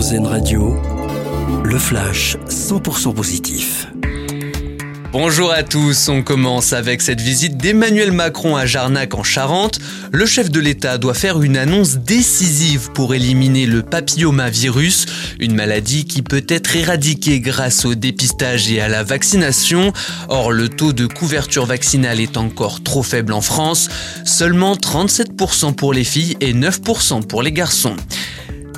Radio, le flash 100% positif. Bonjour à tous, on commence avec cette visite d'Emmanuel Macron à Jarnac en Charente. Le chef de l'État doit faire une annonce décisive pour éliminer le papillomavirus, une maladie qui peut être éradiquée grâce au dépistage et à la vaccination. Or, le taux de couverture vaccinale est encore trop faible en France, seulement 37% pour les filles et 9% pour les garçons.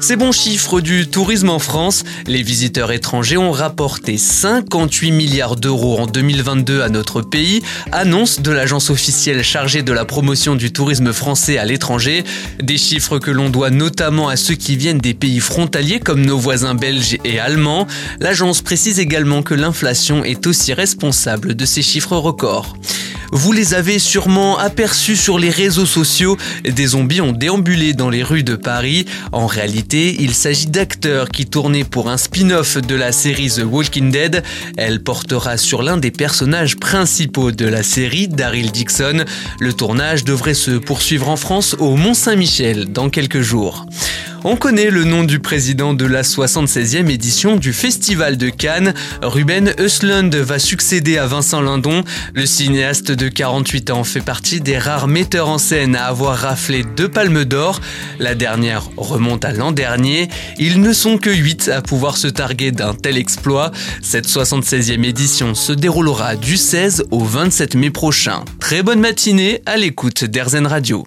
Ces bons chiffres du tourisme en France, les visiteurs étrangers ont rapporté 58 milliards d'euros en 2022 à notre pays, annonce de l'agence officielle chargée de la promotion du tourisme français à l'étranger, des chiffres que l'on doit notamment à ceux qui viennent des pays frontaliers comme nos voisins belges et allemands. L'agence précise également que l'inflation est aussi responsable de ces chiffres records. Vous les avez sûrement aperçus sur les réseaux sociaux. Des zombies ont déambulé dans les rues de Paris. En réalité, il s'agit d'acteurs qui tournaient pour un spin-off de la série The Walking Dead. Elle portera sur l'un des personnages principaux de la série, Daryl Dixon. Le tournage devrait se poursuivre en France au Mont-Saint-Michel dans quelques jours. On connaît le nom du président de la 76e édition du Festival de Cannes. Ruben Östlund va succéder à Vincent Lindon. Le cinéaste de 48 ans fait partie des rares metteurs en scène à avoir raflé deux palmes d'or. La dernière remonte à l'an dernier. Ils ne sont que 8 à pouvoir se targuer d'un tel exploit. Cette 76e édition se déroulera du 16 au 27 mai prochain. Très bonne matinée à l'écoute d'Airzen Radio